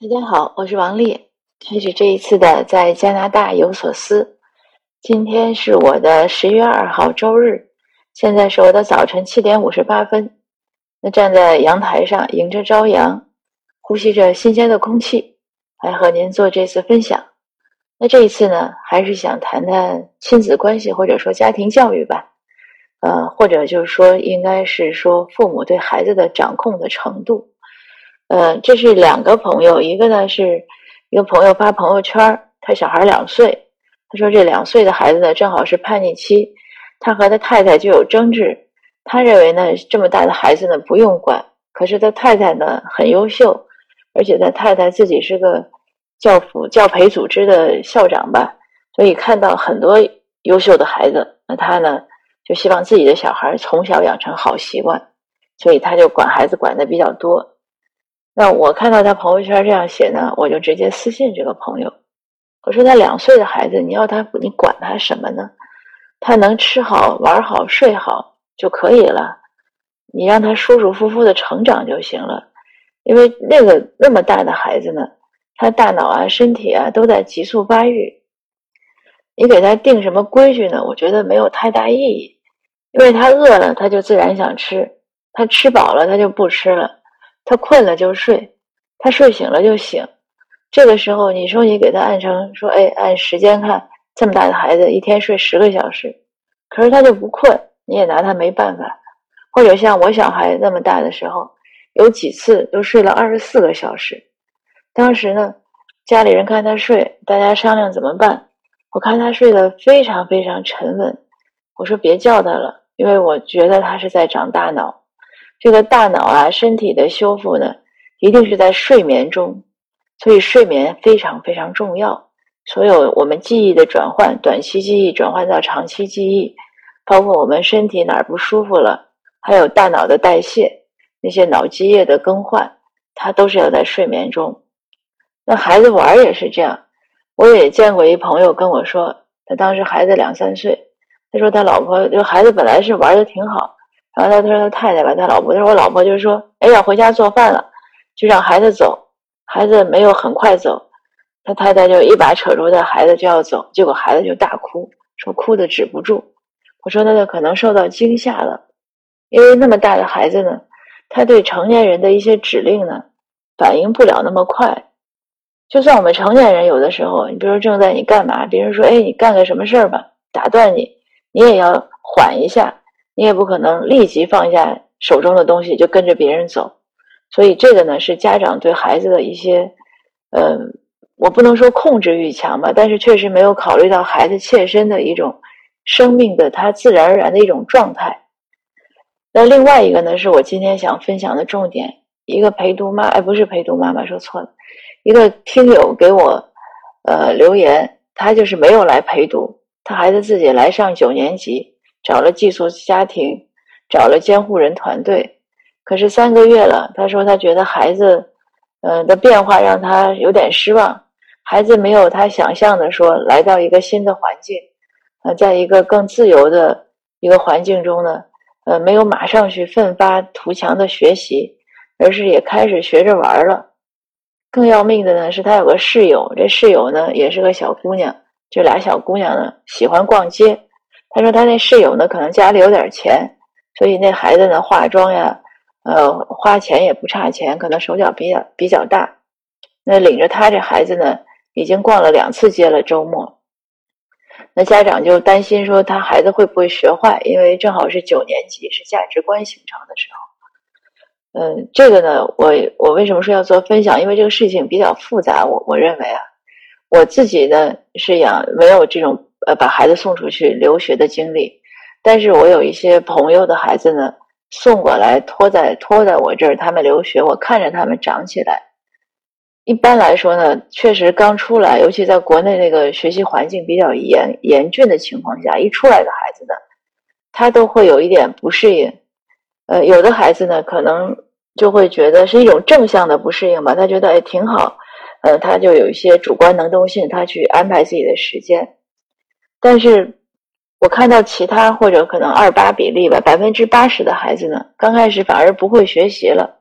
大家好，我是王丽。开始这一次的在加拿大有所思。今天是我的十月二号周日，现在是我的早晨七点五十八分。那站在阳台上，迎着朝阳，呼吸着新鲜的空气，来和您做这次分享。那这一次呢，还是想谈谈亲子关系，或者说家庭教育吧。呃，或者就是说，应该是说父母对孩子的掌控的程度。呃，这是两个朋友，一个呢是一个朋友发朋友圈，他小孩两岁，他说这两岁的孩子呢正好是叛逆期，他和他太太就有争执，他认为呢这么大的孩子呢不用管，可是他太太呢很优秀，而且他太太自己是个教辅教培组织的校长吧，所以看到很多优秀的孩子，那他呢就希望自己的小孩从小养成好习惯，所以他就管孩子管的比较多。那我看到他朋友圈这样写呢，我就直接私信这个朋友，我说他两岁的孩子，你要他你管他什么呢？他能吃好玩好睡好就可以了，你让他舒舒服服的成长就行了。因为那个那么大的孩子呢，他大脑啊、身体啊都在急速发育，你给他定什么规矩呢？我觉得没有太大意义，因为他饿了他就自然想吃，他吃饱了他就不吃了。他困了就睡，他睡醒了就醒。这个时候，你说你给他按成说，哎，按时间看，这么大的孩子一天睡十个小时，可是他就不困，你也拿他没办法。或者像我小孩那么大的时候，有几次都睡了二十四个小时。当时呢，家里人看他睡，大家商量怎么办。我看他睡得非常非常沉稳，我说别叫他了，因为我觉得他是在长大脑。这个大脑啊，身体的修复呢，一定是在睡眠中，所以睡眠非常非常重要。所有我们记忆的转换，短期记忆转换到长期记忆，包括我们身体哪儿不舒服了，还有大脑的代谢，那些脑积液的更换，它都是要在睡眠中。那孩子玩也是这样，我也见过一朋友跟我说，他当时孩子两三岁，他说他老婆就孩子本来是玩的挺好。然后他说他太太吧，他老婆他说我老婆就说，哎呀回家做饭了，就让孩子走，孩子没有很快走，他太太就一把扯住他孩子就要走，结果孩子就大哭，说哭的止不住。我说那他可能受到惊吓了，因为那么大的孩子呢，他对成年人的一些指令呢反应不了那么快。就算我们成年人有的时候，你比如说正在你干嘛，别人说哎你干个什么事儿吧，打断你，你也要缓一下。你也不可能立即放下手中的东西就跟着别人走，所以这个呢是家长对孩子的一些，嗯，我不能说控制欲强吧，但是确实没有考虑到孩子切身的一种生命的他自然而然的一种状态。那另外一个呢，是我今天想分享的重点，一个陪读妈，哎，不是陪读妈妈，说错了，一个听友给我呃留言，他就是没有来陪读，他孩子自己来上九年级。找了寄宿家庭，找了监护人团队，可是三个月了，他说他觉得孩子，嗯的变化让他有点失望。孩子没有他想象的说来到一个新的环境，呃，在一个更自由的一个环境中呢，呃，没有马上去奋发图强的学习，而是也开始学着玩了。更要命的呢，是他有个室友，这室友呢也是个小姑娘，这俩小姑娘呢喜欢逛街。他说他那室友呢，可能家里有点钱，所以那孩子呢化妆呀，呃，花钱也不差钱，可能手脚比较比较大。那领着他这孩子呢，已经逛了两次街了。周末，那家长就担心说他孩子会不会学坏，因为正好是九年级，是价值观形成的时候。嗯，这个呢，我我为什么说要做分享？因为这个事情比较复杂。我我认为啊，我自己呢是养没有这种。呃，把孩子送出去留学的经历，但是我有一些朋友的孩子呢，送过来托在托在我这儿，他们留学，我看着他们长起来。一般来说呢，确实刚出来，尤其在国内那个学习环境比较严严峻的情况下，一出来的孩子呢，他都会有一点不适应。呃，有的孩子呢，可能就会觉得是一种正向的不适应吧，他觉得哎挺好，呃，他就有一些主观能动性，他去安排自己的时间。但是，我看到其他或者可能二八比例吧，百分之八十的孩子呢，刚开始反而不会学习了。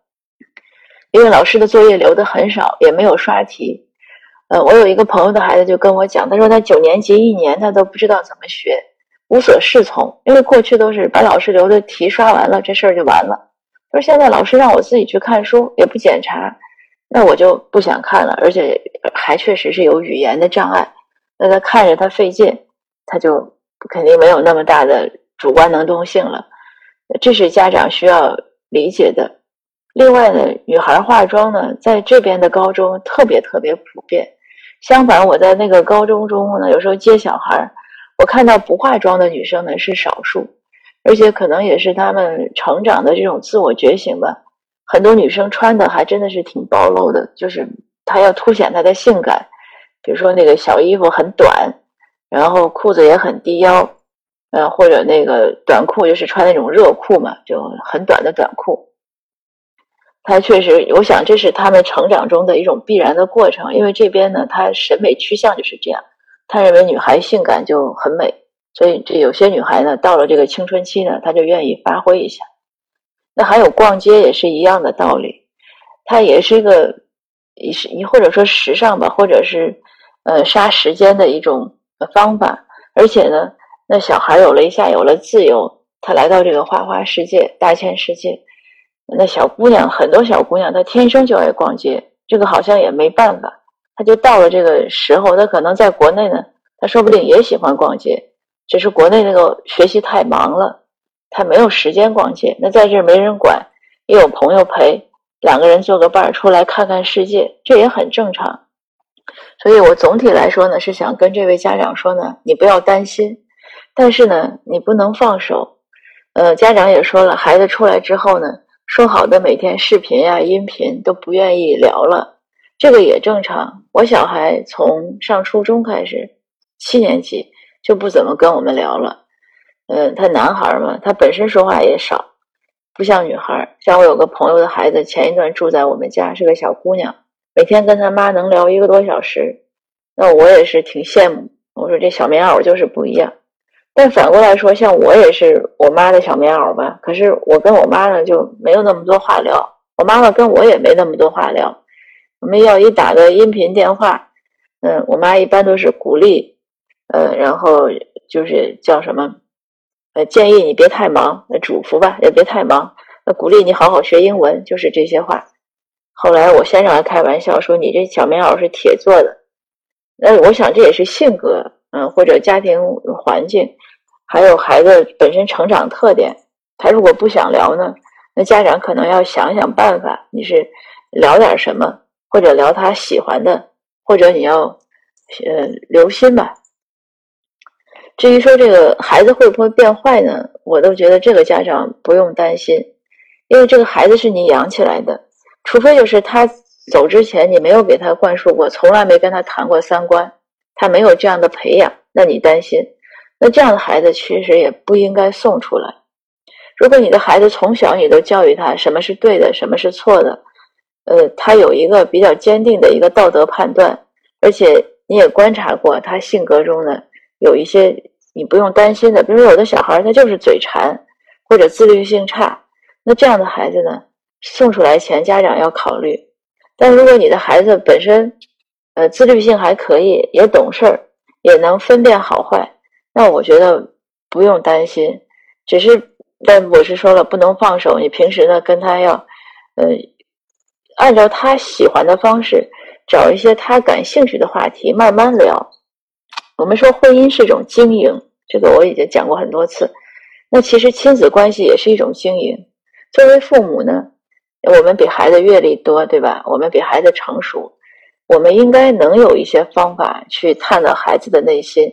因为老师的作业留的很少，也没有刷题。呃，我有一个朋友的孩子就跟我讲，他说他九年级一年他都不知道怎么学，无所适从，因为过去都是把老师留的题刷完了，这事儿就完了。他说现在老师让我自己去看书，也不检查，那我就不想看了，而且还确实是有语言的障碍，那他看着他费劲，他就肯定没有那么大的主观能动性了，这是家长需要理解的。另外呢，女孩化妆呢，在这边的高中特别特别普遍。相反，我在那个高中中呢，有时候接小孩，我看到不化妆的女生呢是少数，而且可能也是她们成长的这种自我觉醒吧。很多女生穿的还真的是挺暴露的，就是她要凸显她的性感，比如说那个小衣服很短，然后裤子也很低腰，呃，或者那个短裤就是穿那种热裤嘛，就很短的短裤。他确实，我想这是他们成长中的一种必然的过程，因为这边呢，他审美趋向就是这样，他认为女孩性感就很美，所以这有些女孩呢，到了这个青春期呢，她就愿意发挥一下。那还有逛街也是一样的道理，它也是一个，也是你或者说时尚吧，或者是呃杀时间的一种的方法。而且呢，那小孩有了一下有了自由，他来到这个花花世界、大千世界。那小姑娘，很多小姑娘她天生就爱逛街，这个好像也没办法。她就到了这个时候，她可能在国内呢，她说不定也喜欢逛街，只是国内那个学习太忙了，她没有时间逛街。那在这儿没人管，也有朋友陪，两个人做个伴儿出来看看世界，这也很正常。所以我总体来说呢，是想跟这位家长说呢，你不要担心，但是呢，你不能放手。呃，家长也说了，孩子出来之后呢。说好的每天视频呀、音频都不愿意聊了，这个也正常。我小孩从上初中开始，七年级就不怎么跟我们聊了。嗯，他男孩嘛，他本身说话也少，不像女孩。像我有个朋友的孩子，前一段住在我们家，是个小姑娘，每天跟他妈能聊一个多小时。那我也是挺羡慕。我说这小棉袄就是不一样。但反过来说，像我也是我妈的小棉袄吧。可是我跟我妈呢就没有那么多话聊，我妈妈跟我也没那么多话聊。我们要一打个音频电话，嗯，我妈一般都是鼓励，呃，然后就是叫什么，呃，建议你别太忙，嘱咐吧，也别太忙，那鼓励你好好学英文，就是这些话。后来我先生还开玩笑说：“你这小棉袄是铁做的。”那我想这也是性格，嗯，或者家庭环境。还有孩子本身成长特点，他如果不想聊呢，那家长可能要想想办法。你是聊点什么，或者聊他喜欢的，或者你要呃留心吧。至于说这个孩子会不会变坏呢，我都觉得这个家长不用担心，因为这个孩子是你养起来的，除非就是他走之前你没有给他灌输过，从来没跟他谈过三观，他没有这样的培养，那你担心。那这样的孩子其实也不应该送出来。如果你的孩子从小你都教育他什么是对的，什么是错的，呃，他有一个比较坚定的一个道德判断，而且你也观察过他性格中呢有一些你不用担心的，比如有的小孩他就是嘴馋或者自律性差，那这样的孩子呢送出来前家长要考虑。但如果你的孩子本身呃自律性还可以，也懂事儿，也能分辨好坏。那我觉得不用担心，只是，但我是说了不能放手。你平时呢跟他要，呃，按照他喜欢的方式，找一些他感兴趣的话题，慢慢聊。我们说婚姻是一种经营，这个我已经讲过很多次。那其实亲子关系也是一种经营。作为父母呢，我们比孩子阅历多，对吧？我们比孩子成熟，我们应该能有一些方法去探到孩子的内心。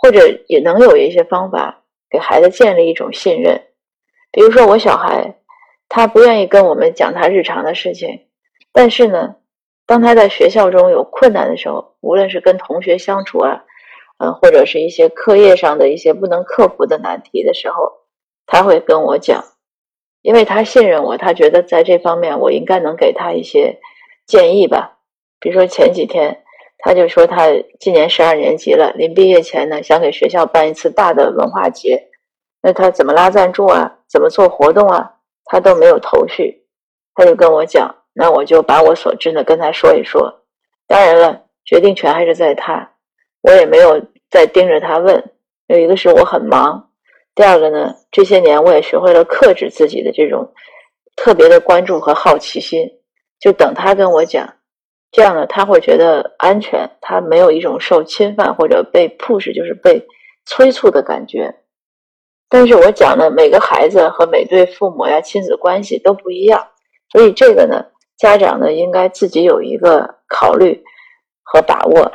或者也能有一些方法给孩子建立一种信任，比如说我小孩，他不愿意跟我们讲他日常的事情，但是呢，当他在学校中有困难的时候，无论是跟同学相处啊，嗯，或者是一些课业上的一些不能克服的难题的时候，他会跟我讲，因为他信任我，他觉得在这方面我应该能给他一些建议吧，比如说前几天。他就说他今年十二年级了，临毕业前呢，想给学校办一次大的文化节。那他怎么拉赞助啊？怎么做活动啊？他都没有头绪。他就跟我讲，那我就把我所知的跟他说一说。当然了，决定权还是在他，我也没有再盯着他问。有一个是我很忙，第二个呢，这些年我也学会了克制自己的这种特别的关注和好奇心，就等他跟我讲，这样呢，他会觉得安全，他没有一种受侵犯或者被 push，就是被催促的感觉。但是我讲呢，每个孩子和每对父母呀，亲子关系都不一样，所以这个呢，家长呢应该自己有一个考虑和把握。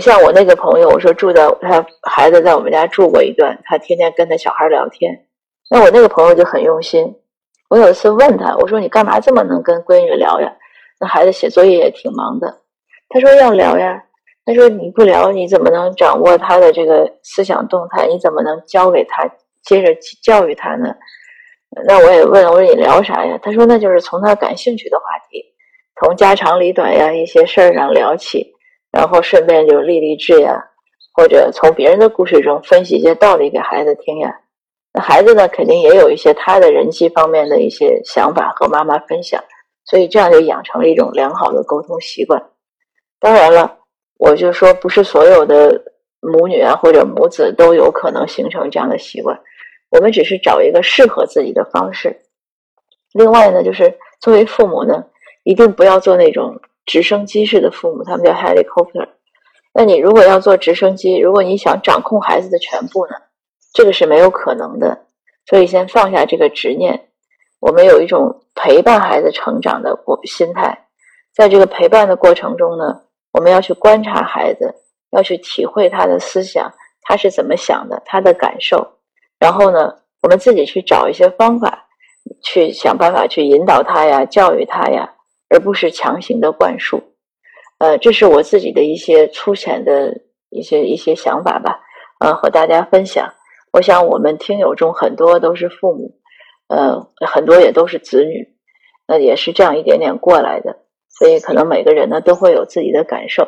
像我那个朋友，我说住在他孩子在我们家住过一段，他天天跟他小孩聊天。那我那个朋友就很用心。我有一次问他，我说你干嘛这么能跟闺女聊呀？那孩子写作业也挺忙的。他说要聊呀。他说你不聊，你怎么能掌握他的这个思想动态？你怎么能教给他？接着教育他呢，那我也问我说你聊啥呀？他说那就是从他感兴趣的话题，从家长里短呀一些事儿上聊起，然后顺便就励励志呀，或者从别人的故事中分析一些道理给孩子听呀。那孩子呢，肯定也有一些他的人际方面的一些想法和妈妈分享，所以这样就养成了一种良好的沟通习惯。当然了，我就说不是所有的母女啊或者母子都有可能形成这样的习惯。我们只是找一个适合自己的方式。另外呢，就是作为父母呢，一定不要做那种直升机式的父母，他们叫 helicopter。那你如果要做直升机，如果你想掌控孩子的全部呢，这个是没有可能的。所以先放下这个执念，我们有一种陪伴孩子成长的过心态。在这个陪伴的过程中呢，我们要去观察孩子，要去体会他的思想，他是怎么想的，他的感受。然后呢，我们自己去找一些方法，去想办法去引导他呀，教育他呀，而不是强行的灌输。呃，这是我自己的一些粗浅的一些一些想法吧，呃，和大家分享。我想我们听友中很多都是父母，呃，很多也都是子女，那也是这样一点点过来的，所以可能每个人呢都会有自己的感受。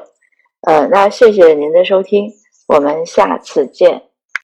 呃，那谢谢您的收听，我们下次见。